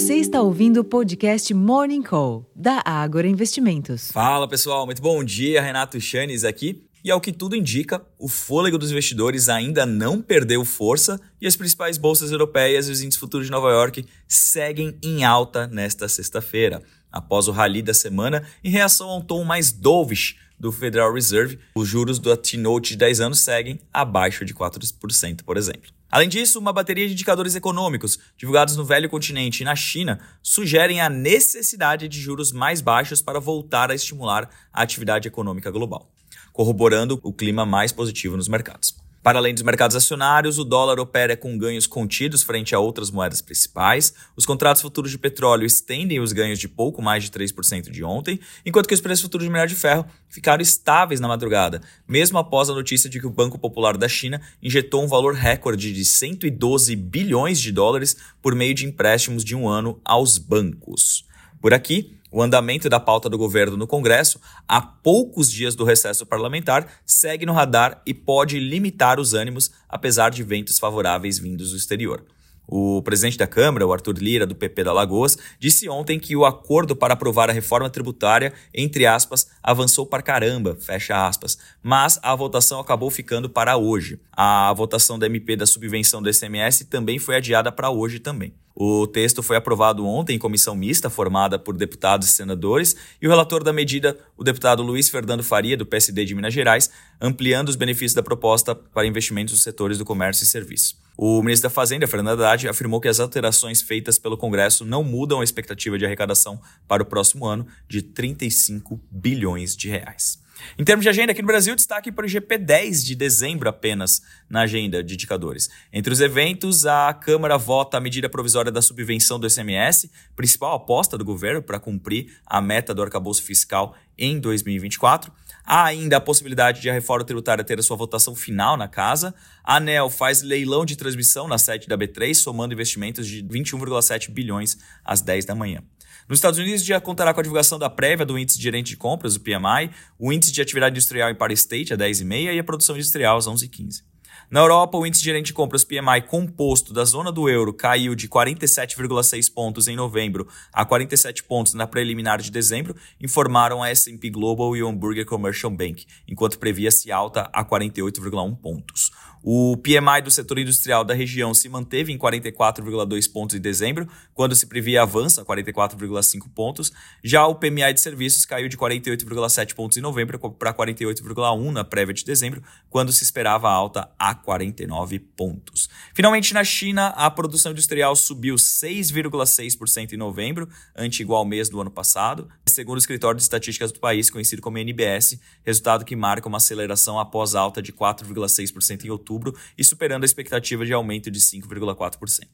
Você está ouvindo o podcast Morning Call, da Ágora Investimentos. Fala pessoal, muito bom dia. Renato Chanes aqui. E ao que tudo indica, o fôlego dos investidores ainda não perdeu força e as principais bolsas europeias e os índices futuros de Nova York seguem em alta nesta sexta-feira. Após o rally da semana, em reação a um tom mais dovish do Federal Reserve, os juros do T-Note de 10 anos seguem abaixo de 4%, por exemplo. Além disso, uma bateria de indicadores econômicos divulgados no velho continente e na China sugerem a necessidade de juros mais baixos para voltar a estimular a atividade econômica global, corroborando o clima mais positivo nos mercados. Para além dos mercados acionários, o dólar opera com ganhos contidos frente a outras moedas principais. Os contratos futuros de petróleo estendem os ganhos de pouco mais de 3% de ontem, enquanto que os preços futuros de minério de ferro ficaram estáveis na madrugada, mesmo após a notícia de que o Banco Popular da China injetou um valor recorde de 112 bilhões de dólares por meio de empréstimos de um ano aos bancos. Por aqui, o andamento da pauta do governo no Congresso, a poucos dias do recesso parlamentar, segue no radar e pode limitar os ânimos, apesar de ventos favoráveis vindos do exterior. O presidente da Câmara, o Arthur Lira, do PP da Lagoas, disse ontem que o acordo para aprovar a reforma tributária, entre aspas, avançou para caramba, fecha aspas, mas a votação acabou ficando para hoje. A votação da MP da subvenção do ICMS também foi adiada para hoje também. O texto foi aprovado ontem em comissão mista formada por deputados e senadores, e o relator da medida, o deputado Luiz Fernando Faria, do PSD de Minas Gerais, ampliando os benefícios da proposta para investimentos nos setores do comércio e serviços. O ministro da Fazenda, Fernando Haddad, afirmou que as alterações feitas pelo Congresso não mudam a expectativa de arrecadação para o próximo ano de 35 bilhões de reais. Em termos de agenda, aqui no Brasil, destaque para o GP10 de dezembro apenas na agenda de indicadores. Entre os eventos, a Câmara vota a medida provisória da subvenção do ICMS, principal aposta do governo para cumprir a meta do arcabouço fiscal em 2024. Há ainda a possibilidade de a reforma tributária ter a sua votação final na casa. A ANEL faz leilão de transmissão na sede da B3, somando investimentos de 21,7 bilhões às 10 da manhã. Nos Estados Unidos, já contará com a divulgação da prévia do índice de gerente de compras, o PMI, o índice de atividade industrial em Paris State, a 10,5 e a produção industrial às 11,15. Na Europa, o índice gerente de compras PMI composto da zona do euro caiu de 47,6 pontos em novembro a 47 pontos na preliminar de dezembro, informaram a S&P Global e o Hamburger Commercial Bank, enquanto previa-se alta a 48,1 pontos. O PMI do setor industrial da região se manteve em 44,2 pontos em dezembro, quando se previa avanço a 44,5 pontos. Já o PMI de serviços caiu de 48,7 pontos em novembro para 48,1 na prévia de dezembro, quando se esperava alta a 49 pontos. Finalmente, na China, a produção industrial subiu 6,6% em novembro, ante igual mês do ano passado, segundo o escritório de estatísticas do país, conhecido como NBS, resultado que marca uma aceleração após alta de 4,6% em outubro outubro e superando a expectativa de aumento de 5,4%.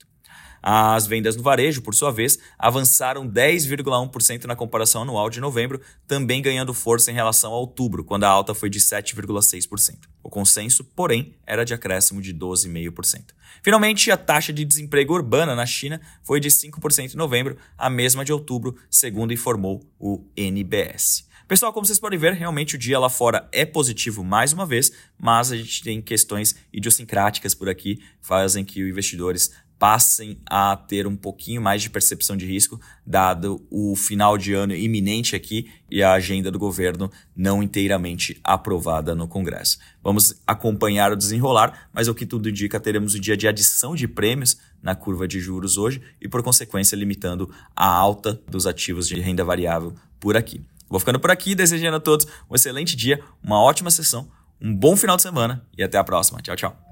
As vendas no varejo, por sua vez, avançaram 10,1% na comparação anual de novembro, também ganhando força em relação a outubro, quando a alta foi de 7,6%. O consenso, porém, era de acréscimo de 12,5%. Finalmente, a taxa de desemprego urbana na China foi de 5% em novembro, a mesma de outubro, segundo informou o NBS. Pessoal, como vocês podem ver, realmente o dia lá fora é positivo mais uma vez, mas a gente tem questões idiosincráticas por aqui, fazem que os investidores passem a ter um pouquinho mais de percepção de risco, dado o final de ano iminente aqui e a agenda do governo não inteiramente aprovada no Congresso. Vamos acompanhar o desenrolar, mas o que tudo indica, teremos o dia de adição de prêmios na curva de juros hoje e, por consequência, limitando a alta dos ativos de renda variável por aqui. Vou ficando por aqui, desejando a todos um excelente dia, uma ótima sessão, um bom final de semana e até a próxima. Tchau, tchau.